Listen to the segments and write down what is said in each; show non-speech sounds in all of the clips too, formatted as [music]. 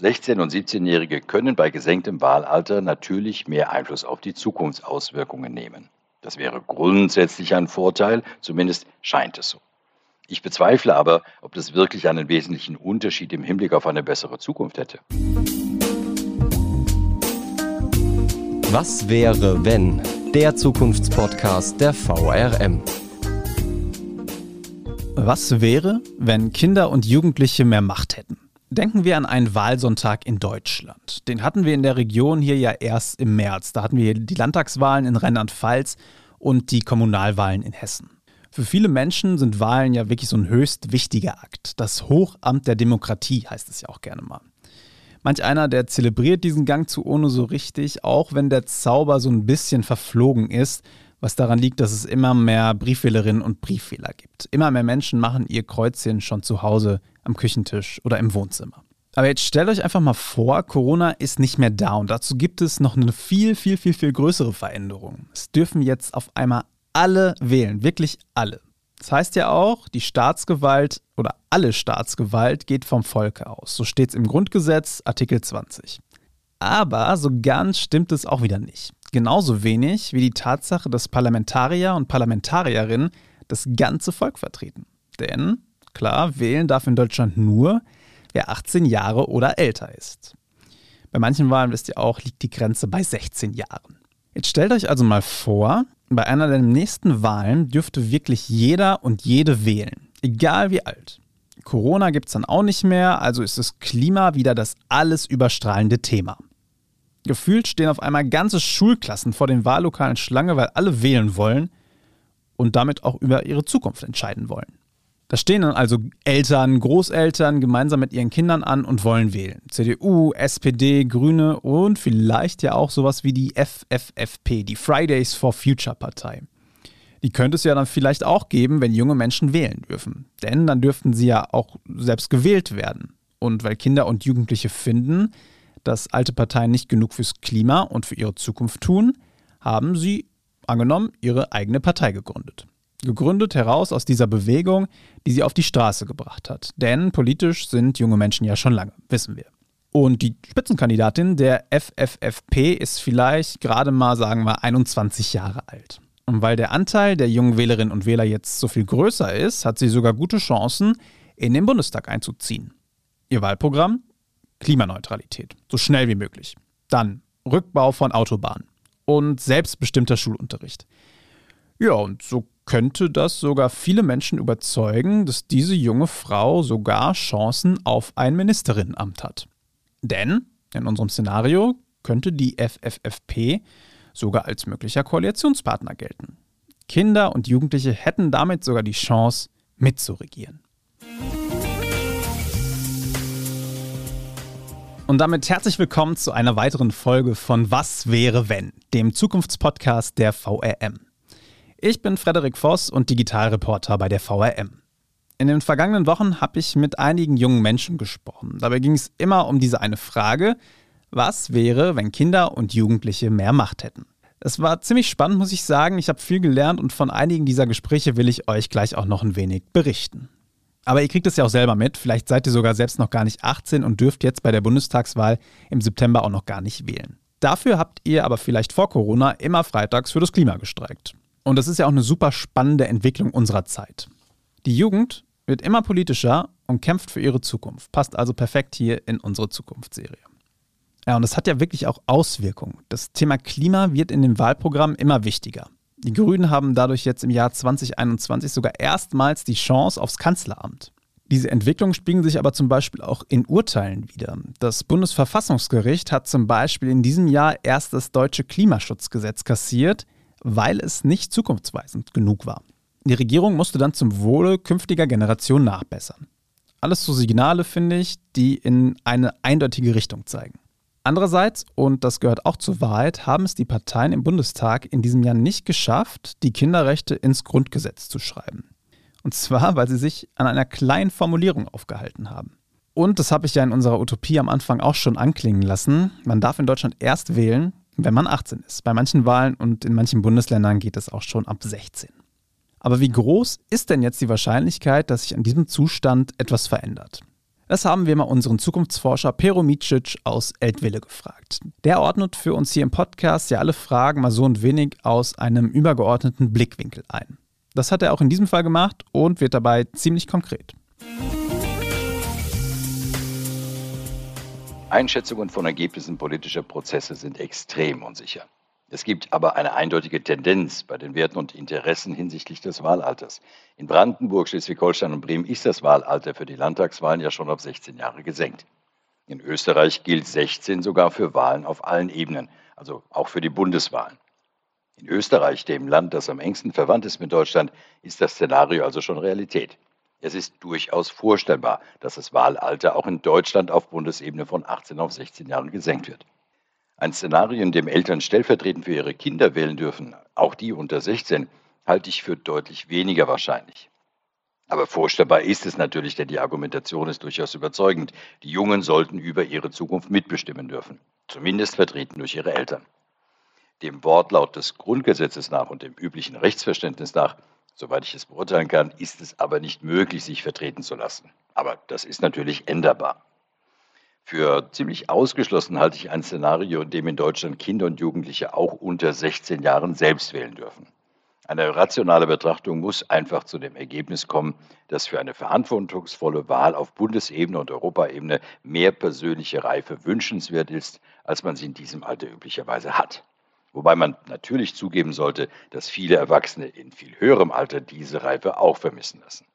16- und 17-Jährige können bei gesenktem Wahlalter natürlich mehr Einfluss auf die Zukunftsauswirkungen nehmen. Das wäre grundsätzlich ein Vorteil, zumindest scheint es so. Ich bezweifle aber, ob das wirklich einen wesentlichen Unterschied im Hinblick auf eine bessere Zukunft hätte. Was wäre, wenn? Der Zukunftspodcast der VRM. Was wäre, wenn Kinder und Jugendliche mehr Macht hätten? Denken wir an einen Wahlsonntag in Deutschland. Den hatten wir in der Region hier ja erst im März. Da hatten wir die Landtagswahlen in Rheinland-Pfalz und die Kommunalwahlen in Hessen. Für viele Menschen sind Wahlen ja wirklich so ein höchst wichtiger Akt. Das Hochamt der Demokratie heißt es ja auch gerne mal. Manch einer, der zelebriert diesen Gang zu ONU so richtig, auch wenn der Zauber so ein bisschen verflogen ist, was daran liegt, dass es immer mehr Briefwählerinnen und Briefwähler gibt. Immer mehr Menschen machen ihr Kreuzchen schon zu Hause am Küchentisch oder im Wohnzimmer. Aber jetzt stellt euch einfach mal vor, Corona ist nicht mehr da und dazu gibt es noch eine viel, viel, viel, viel größere Veränderung. Es dürfen jetzt auf einmal alle wählen, wirklich alle. Das heißt ja auch, die Staatsgewalt oder alle Staatsgewalt geht vom Volke aus. So steht es im Grundgesetz, Artikel 20. Aber so ganz stimmt es auch wieder nicht. Genauso wenig wie die Tatsache, dass Parlamentarier und Parlamentarierinnen das ganze Volk vertreten. Denn, klar, wählen darf in Deutschland nur, wer 18 Jahre oder älter ist. Bei manchen Wahlen, wisst ihr auch, liegt die Grenze bei 16 Jahren. Jetzt stellt euch also mal vor, bei einer der nächsten Wahlen dürfte wirklich jeder und jede wählen, egal wie alt. Corona gibt es dann auch nicht mehr, also ist das Klima wieder das alles überstrahlende Thema. Gefühlt stehen auf einmal ganze Schulklassen vor den Wahllokalen Schlange, weil alle wählen wollen und damit auch über ihre Zukunft entscheiden wollen. Da stehen dann also Eltern, Großeltern gemeinsam mit ihren Kindern an und wollen wählen. CDU, SPD, Grüne und vielleicht ja auch sowas wie die FFFP, die Fridays for Future Partei. Die könnte es ja dann vielleicht auch geben, wenn junge Menschen wählen dürfen. Denn dann dürften sie ja auch selbst gewählt werden. Und weil Kinder und Jugendliche finden, dass alte Parteien nicht genug fürs Klima und für ihre Zukunft tun, haben sie, angenommen, ihre eigene Partei gegründet gegründet heraus aus dieser Bewegung, die sie auf die Straße gebracht hat. Denn politisch sind junge Menschen ja schon lange, wissen wir. Und die Spitzenkandidatin der FFFP ist vielleicht gerade mal, sagen wir, 21 Jahre alt. Und weil der Anteil der jungen Wählerinnen und Wähler jetzt so viel größer ist, hat sie sogar gute Chancen, in den Bundestag einzuziehen. Ihr Wahlprogramm? Klimaneutralität, so schnell wie möglich. Dann Rückbau von Autobahnen und selbstbestimmter Schulunterricht. Ja, und so könnte das sogar viele Menschen überzeugen, dass diese junge Frau sogar Chancen auf ein Ministerinnenamt hat. Denn in unserem Szenario könnte die FFFP sogar als möglicher Koalitionspartner gelten. Kinder und Jugendliche hätten damit sogar die Chance, mitzuregieren. Und damit herzlich willkommen zu einer weiteren Folge von Was wäre wenn, dem Zukunftspodcast der VRM. Ich bin Frederik Voss und Digitalreporter bei der VRM. In den vergangenen Wochen habe ich mit einigen jungen Menschen gesprochen. Dabei ging es immer um diese eine Frage, was wäre, wenn Kinder und Jugendliche mehr Macht hätten? Es war ziemlich spannend, muss ich sagen. Ich habe viel gelernt und von einigen dieser Gespräche will ich euch gleich auch noch ein wenig berichten. Aber ihr kriegt es ja auch selber mit. Vielleicht seid ihr sogar selbst noch gar nicht 18 und dürft jetzt bei der Bundestagswahl im September auch noch gar nicht wählen. Dafür habt ihr aber vielleicht vor Corona immer freitags für das Klima gestreikt. Und das ist ja auch eine super spannende Entwicklung unserer Zeit. Die Jugend wird immer politischer und kämpft für ihre Zukunft. Passt also perfekt hier in unsere Zukunftsserie. Ja, und das hat ja wirklich auch Auswirkungen. Das Thema Klima wird in dem Wahlprogramm immer wichtiger. Die Grünen haben dadurch jetzt im Jahr 2021 sogar erstmals die Chance aufs Kanzleramt. Diese Entwicklungen spiegeln sich aber zum Beispiel auch in Urteilen wieder. Das Bundesverfassungsgericht hat zum Beispiel in diesem Jahr erst das deutsche Klimaschutzgesetz kassiert, weil es nicht zukunftsweisend genug war. Die Regierung musste dann zum Wohle künftiger Generationen nachbessern. Alles so Signale, finde ich, die in eine eindeutige Richtung zeigen. Andererseits, und das gehört auch zur Wahrheit, haben es die Parteien im Bundestag in diesem Jahr nicht geschafft, die Kinderrechte ins Grundgesetz zu schreiben. Und zwar, weil sie sich an einer kleinen Formulierung aufgehalten haben. Und das habe ich ja in unserer Utopie am Anfang auch schon anklingen lassen. Man darf in Deutschland erst wählen, wenn man 18 ist. Bei manchen Wahlen und in manchen Bundesländern geht es auch schon ab 16. Aber wie groß ist denn jetzt die Wahrscheinlichkeit, dass sich an diesem Zustand etwas verändert? Das haben wir mal unseren Zukunftsforscher Pero Micic aus Eltville gefragt. Der ordnet für uns hier im Podcast ja alle Fragen mal so ein wenig aus einem übergeordneten Blickwinkel ein. Das hat er auch in diesem Fall gemacht und wird dabei ziemlich konkret. Einschätzungen von Ergebnissen politischer Prozesse sind extrem unsicher. Es gibt aber eine eindeutige Tendenz bei den Werten und Interessen hinsichtlich des Wahlalters. In Brandenburg, Schleswig-Holstein und Bremen ist das Wahlalter für die Landtagswahlen ja schon auf 16 Jahre gesenkt. In Österreich gilt 16 sogar für Wahlen auf allen Ebenen, also auch für die Bundeswahlen. In Österreich, dem Land, das am engsten verwandt ist mit Deutschland, ist das Szenario also schon Realität. Es ist durchaus vorstellbar, dass das Wahlalter auch in Deutschland auf Bundesebene von 18 auf 16 Jahre gesenkt wird. Ein Szenario, in dem Eltern stellvertretend für ihre Kinder wählen dürfen, auch die unter 16, halte ich für deutlich weniger wahrscheinlich. Aber vorstellbar ist es natürlich, denn die Argumentation ist durchaus überzeugend. Die Jungen sollten über ihre Zukunft mitbestimmen dürfen, zumindest vertreten durch ihre Eltern. Dem Wortlaut des Grundgesetzes nach und dem üblichen Rechtsverständnis nach, soweit ich es beurteilen kann, ist es aber nicht möglich, sich vertreten zu lassen. Aber das ist natürlich änderbar. Für ziemlich ausgeschlossen halte ich ein Szenario, in dem in Deutschland Kinder und Jugendliche auch unter 16 Jahren selbst wählen dürfen. Eine rationale Betrachtung muss einfach zu dem Ergebnis kommen, dass für eine verantwortungsvolle Wahl auf Bundesebene und Europaebene mehr persönliche Reife wünschenswert ist, als man sie in diesem Alter üblicherweise hat. Wobei man natürlich zugeben sollte, dass viele Erwachsene in viel höherem Alter diese Reife auch vermissen lassen.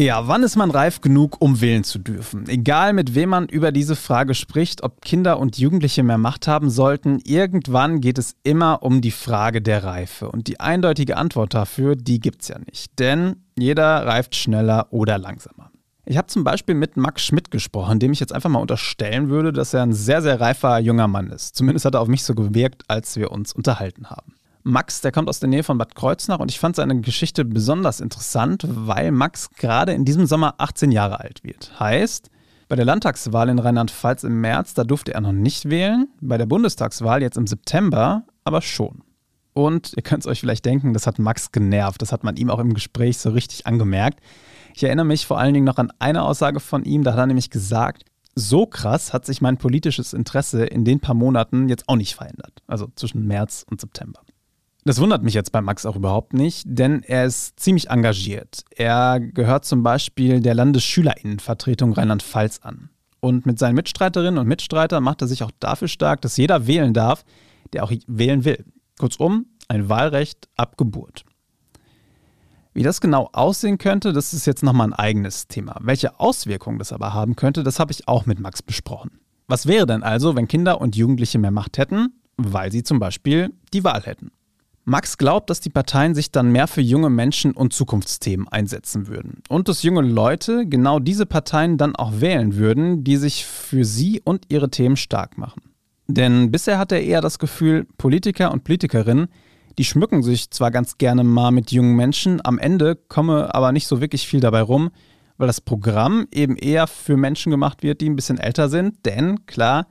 Ja, wann ist man reif genug, um wählen zu dürfen? Egal mit wem man über diese Frage spricht, ob Kinder und Jugendliche mehr Macht haben sollten, irgendwann geht es immer um die Frage der Reife. Und die eindeutige Antwort dafür, die gibt es ja nicht. Denn jeder reift schneller oder langsamer. Ich habe zum Beispiel mit Max Schmidt gesprochen, dem ich jetzt einfach mal unterstellen würde, dass er ein sehr, sehr reifer junger Mann ist. Zumindest hat er auf mich so gewirkt, als wir uns unterhalten haben. Max, der kommt aus der Nähe von Bad Kreuznach und ich fand seine Geschichte besonders interessant, weil Max gerade in diesem Sommer 18 Jahre alt wird. Heißt, bei der Landtagswahl in Rheinland-Pfalz im März, da durfte er noch nicht wählen, bei der Bundestagswahl jetzt im September aber schon. Und ihr könnt es euch vielleicht denken, das hat Max genervt, das hat man ihm auch im Gespräch so richtig angemerkt. Ich erinnere mich vor allen Dingen noch an eine Aussage von ihm, da hat er nämlich gesagt, so krass hat sich mein politisches Interesse in den paar Monaten jetzt auch nicht verändert. Also zwischen März und September. Das wundert mich jetzt bei Max auch überhaupt nicht, denn er ist ziemlich engagiert. Er gehört zum Beispiel der Landesschülerinnenvertretung Rheinland-Pfalz an. Und mit seinen Mitstreiterinnen und Mitstreitern macht er sich auch dafür stark, dass jeder wählen darf, der auch wählen will. Kurzum, ein Wahlrecht ab Geburt. Wie das genau aussehen könnte, das ist jetzt nochmal ein eigenes Thema. Welche Auswirkungen das aber haben könnte, das habe ich auch mit Max besprochen. Was wäre denn also, wenn Kinder und Jugendliche mehr Macht hätten, weil sie zum Beispiel die Wahl hätten? Max glaubt, dass die Parteien sich dann mehr für junge Menschen und Zukunftsthemen einsetzen würden. Und dass junge Leute genau diese Parteien dann auch wählen würden, die sich für sie und ihre Themen stark machen. Denn bisher hat er eher das Gefühl, Politiker und Politikerinnen, die schmücken sich zwar ganz gerne mal mit jungen Menschen, am Ende komme aber nicht so wirklich viel dabei rum, weil das Programm eben eher für Menschen gemacht wird, die ein bisschen älter sind, denn klar,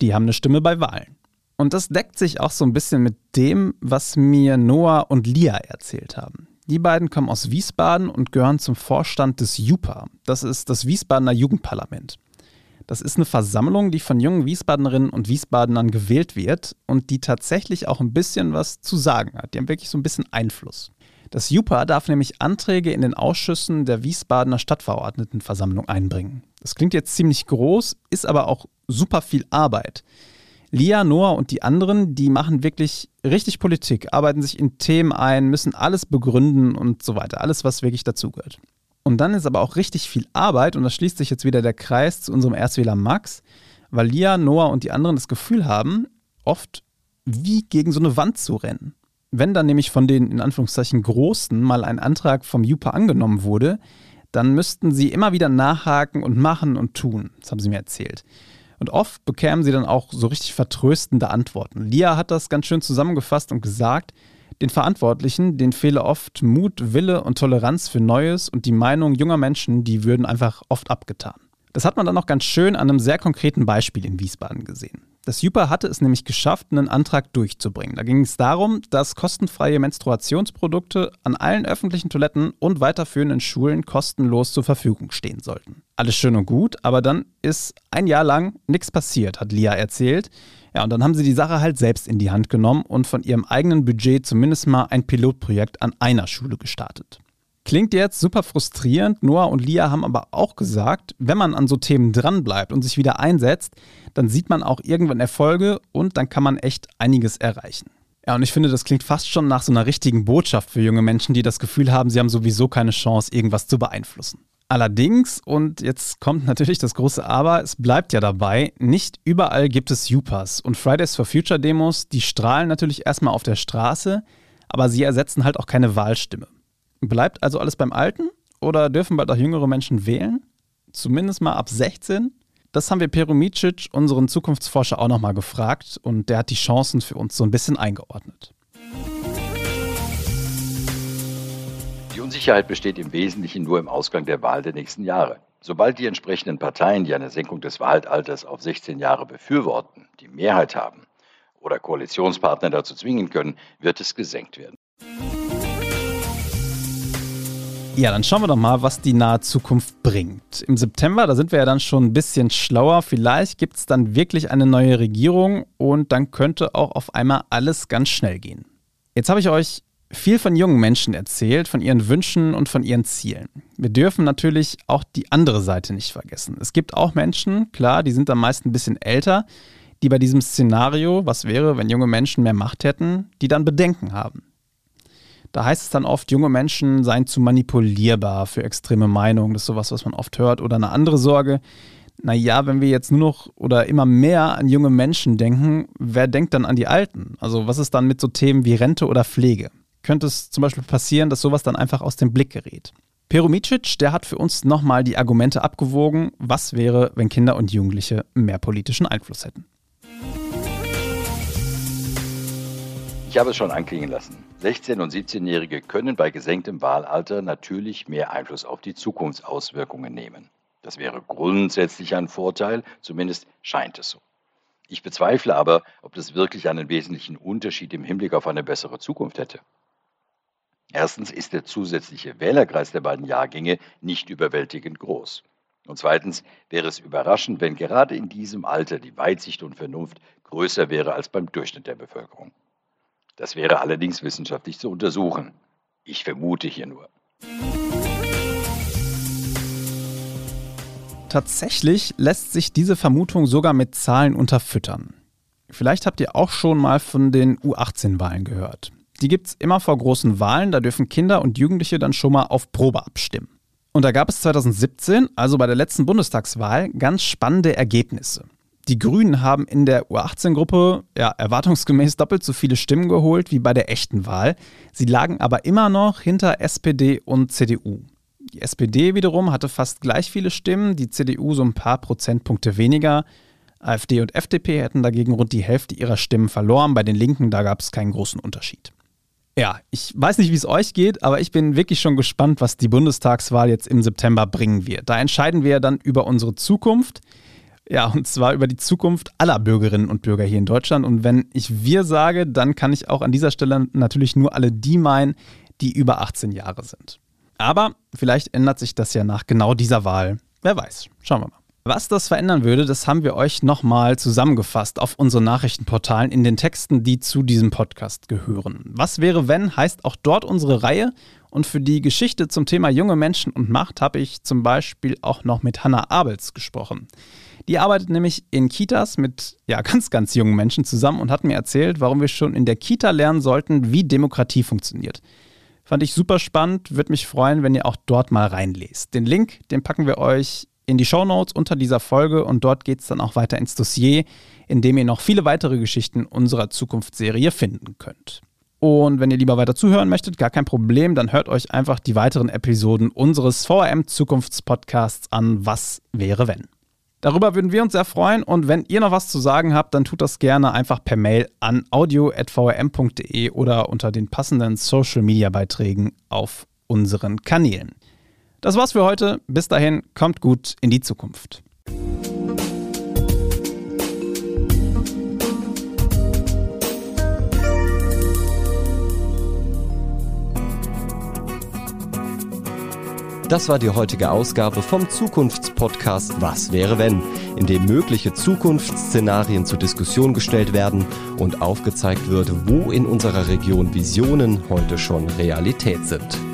die haben eine Stimme bei Wahlen. Und das deckt sich auch so ein bisschen mit dem, was mir Noah und Lia erzählt haben. Die beiden kommen aus Wiesbaden und gehören zum Vorstand des JUPA. Das ist das Wiesbadener Jugendparlament. Das ist eine Versammlung, die von jungen Wiesbadenerinnen und Wiesbadenern gewählt wird und die tatsächlich auch ein bisschen was zu sagen hat. Die haben wirklich so ein bisschen Einfluss. Das JUPA darf nämlich Anträge in den Ausschüssen der Wiesbadener Stadtverordnetenversammlung einbringen. Das klingt jetzt ziemlich groß, ist aber auch super viel Arbeit. Lia, Noah und die anderen, die machen wirklich richtig Politik, arbeiten sich in Themen ein, müssen alles begründen und so weiter. Alles, was wirklich dazugehört. Und dann ist aber auch richtig viel Arbeit, und da schließt sich jetzt wieder der Kreis zu unserem Erstwähler Max, weil Lia, Noah und die anderen das Gefühl haben, oft wie gegen so eine Wand zu rennen. Wenn dann nämlich von den in Anführungszeichen Großen mal ein Antrag vom JUPA angenommen wurde, dann müssten sie immer wieder nachhaken und machen und tun. Das haben sie mir erzählt. Und oft bekämen sie dann auch so richtig vertröstende Antworten. Lia hat das ganz schön zusammengefasst und gesagt, den Verantwortlichen, denen fehle oft Mut, Wille und Toleranz für Neues und die Meinung junger Menschen, die würden einfach oft abgetan. Das hat man dann auch ganz schön an einem sehr konkreten Beispiel in Wiesbaden gesehen. Das JUPA hatte es nämlich geschafft, einen Antrag durchzubringen. Da ging es darum, dass kostenfreie Menstruationsprodukte an allen öffentlichen Toiletten und weiterführenden Schulen kostenlos zur Verfügung stehen sollten. Alles schön und gut, aber dann ist ein Jahr lang nichts passiert, hat Lia erzählt. Ja, und dann haben sie die Sache halt selbst in die Hand genommen und von ihrem eigenen Budget zumindest mal ein Pilotprojekt an einer Schule gestartet. Klingt jetzt super frustrierend. Noah und Lia haben aber auch gesagt, wenn man an so Themen dranbleibt und sich wieder einsetzt, dann sieht man auch irgendwann Erfolge und dann kann man echt einiges erreichen. Ja, und ich finde, das klingt fast schon nach so einer richtigen Botschaft für junge Menschen, die das Gefühl haben, sie haben sowieso keine Chance, irgendwas zu beeinflussen. Allerdings, und jetzt kommt natürlich das große Aber, es bleibt ja dabei, nicht überall gibt es UPAs. Und Fridays for Future Demos, die strahlen natürlich erstmal auf der Straße, aber sie ersetzen halt auch keine Wahlstimme. Bleibt also alles beim Alten oder dürfen bald auch jüngere Menschen wählen? Zumindest mal ab 16? Das haben wir Pero Micic, unseren Zukunftsforscher, auch nochmal gefragt und der hat die Chancen für uns so ein bisschen eingeordnet. Unsicherheit besteht im Wesentlichen nur im Ausgang der Wahl der nächsten Jahre. Sobald die entsprechenden Parteien, die eine Senkung des Wahlalters auf 16 Jahre befürworten, die Mehrheit haben oder Koalitionspartner dazu zwingen können, wird es gesenkt werden. Ja, dann schauen wir doch mal, was die nahe Zukunft bringt. Im September, da sind wir ja dann schon ein bisschen schlauer. Vielleicht gibt es dann wirklich eine neue Regierung und dann könnte auch auf einmal alles ganz schnell gehen. Jetzt habe ich euch viel von jungen Menschen erzählt, von ihren Wünschen und von ihren Zielen. Wir dürfen natürlich auch die andere Seite nicht vergessen. Es gibt auch Menschen, klar, die sind am meisten ein bisschen älter, die bei diesem Szenario, was wäre, wenn junge Menschen mehr Macht hätten, die dann Bedenken haben. Da heißt es dann oft, junge Menschen seien zu manipulierbar für extreme Meinungen. Das ist sowas, was man oft hört. Oder eine andere Sorge. Naja, wenn wir jetzt nur noch oder immer mehr an junge Menschen denken, wer denkt dann an die Alten? Also was ist dann mit so Themen wie Rente oder Pflege? Könnte es zum Beispiel passieren, dass sowas dann einfach aus dem Blick gerät? Peromicic, der hat für uns nochmal die Argumente abgewogen, was wäre, wenn Kinder und Jugendliche mehr politischen Einfluss hätten. Ich habe es schon anklingen lassen. 16- und 17-Jährige können bei gesenktem Wahlalter natürlich mehr Einfluss auf die Zukunftsauswirkungen nehmen. Das wäre grundsätzlich ein Vorteil, zumindest scheint es so. Ich bezweifle aber, ob das wirklich einen wesentlichen Unterschied im Hinblick auf eine bessere Zukunft hätte. Erstens ist der zusätzliche Wählerkreis der beiden Jahrgänge nicht überwältigend groß. Und zweitens wäre es überraschend, wenn gerade in diesem Alter die Weitsicht und Vernunft größer wäre als beim Durchschnitt der Bevölkerung. Das wäre allerdings wissenschaftlich zu untersuchen. Ich vermute hier nur. Tatsächlich lässt sich diese Vermutung sogar mit Zahlen unterfüttern. Vielleicht habt ihr auch schon mal von den U18-Wahlen gehört. Die gibt es immer vor großen Wahlen, da dürfen Kinder und Jugendliche dann schon mal auf Probe abstimmen. Und da gab es 2017, also bei der letzten Bundestagswahl, ganz spannende Ergebnisse. Die Grünen haben in der U18-Gruppe ja, erwartungsgemäß doppelt so viele Stimmen geholt wie bei der echten Wahl. Sie lagen aber immer noch hinter SPD und CDU. Die SPD wiederum hatte fast gleich viele Stimmen, die CDU so ein paar Prozentpunkte weniger. AfD und FDP hätten dagegen rund die Hälfte ihrer Stimmen verloren. Bei den Linken, da gab es keinen großen Unterschied. Ja, ich weiß nicht, wie es euch geht, aber ich bin wirklich schon gespannt, was die Bundestagswahl jetzt im September bringen wird. Da entscheiden wir dann über unsere Zukunft. Ja, und zwar über die Zukunft aller Bürgerinnen und Bürger hier in Deutschland. Und wenn ich wir sage, dann kann ich auch an dieser Stelle natürlich nur alle die meinen, die über 18 Jahre sind. Aber vielleicht ändert sich das ja nach genau dieser Wahl. Wer weiß. Schauen wir mal. Was das verändern würde, das haben wir euch nochmal zusammengefasst auf unseren Nachrichtenportalen in den Texten, die zu diesem Podcast gehören. Was wäre, wenn, heißt auch dort unsere Reihe. Und für die Geschichte zum Thema junge Menschen und Macht habe ich zum Beispiel auch noch mit Hannah Abels gesprochen. Die arbeitet nämlich in Kitas mit ja, [laughs] ganz, ganz jungen Menschen zusammen und hat mir erzählt, warum wir schon in der Kita lernen sollten, wie Demokratie funktioniert. Fand ich super spannend, würde mich freuen, wenn ihr auch dort mal reinlest. Den Link, den packen wir euch in die Show Notes unter dieser Folge und dort geht es dann auch weiter ins Dossier, in dem ihr noch viele weitere Geschichten unserer Zukunftsserie finden könnt. Und wenn ihr lieber weiter zuhören möchtet, gar kein Problem, dann hört euch einfach die weiteren Episoden unseres VRM Zukunftspodcasts an Was wäre wenn. Darüber würden wir uns sehr freuen und wenn ihr noch was zu sagen habt, dann tut das gerne einfach per Mail an audio.vrm.de oder unter den passenden Social Media Beiträgen auf unseren Kanälen. Das war's für heute. Bis dahin, kommt gut in die Zukunft. Das war die heutige Ausgabe vom Zukunftspodcast Was wäre wenn, in dem mögliche Zukunftsszenarien zur Diskussion gestellt werden und aufgezeigt wird, wo in unserer Region Visionen heute schon Realität sind.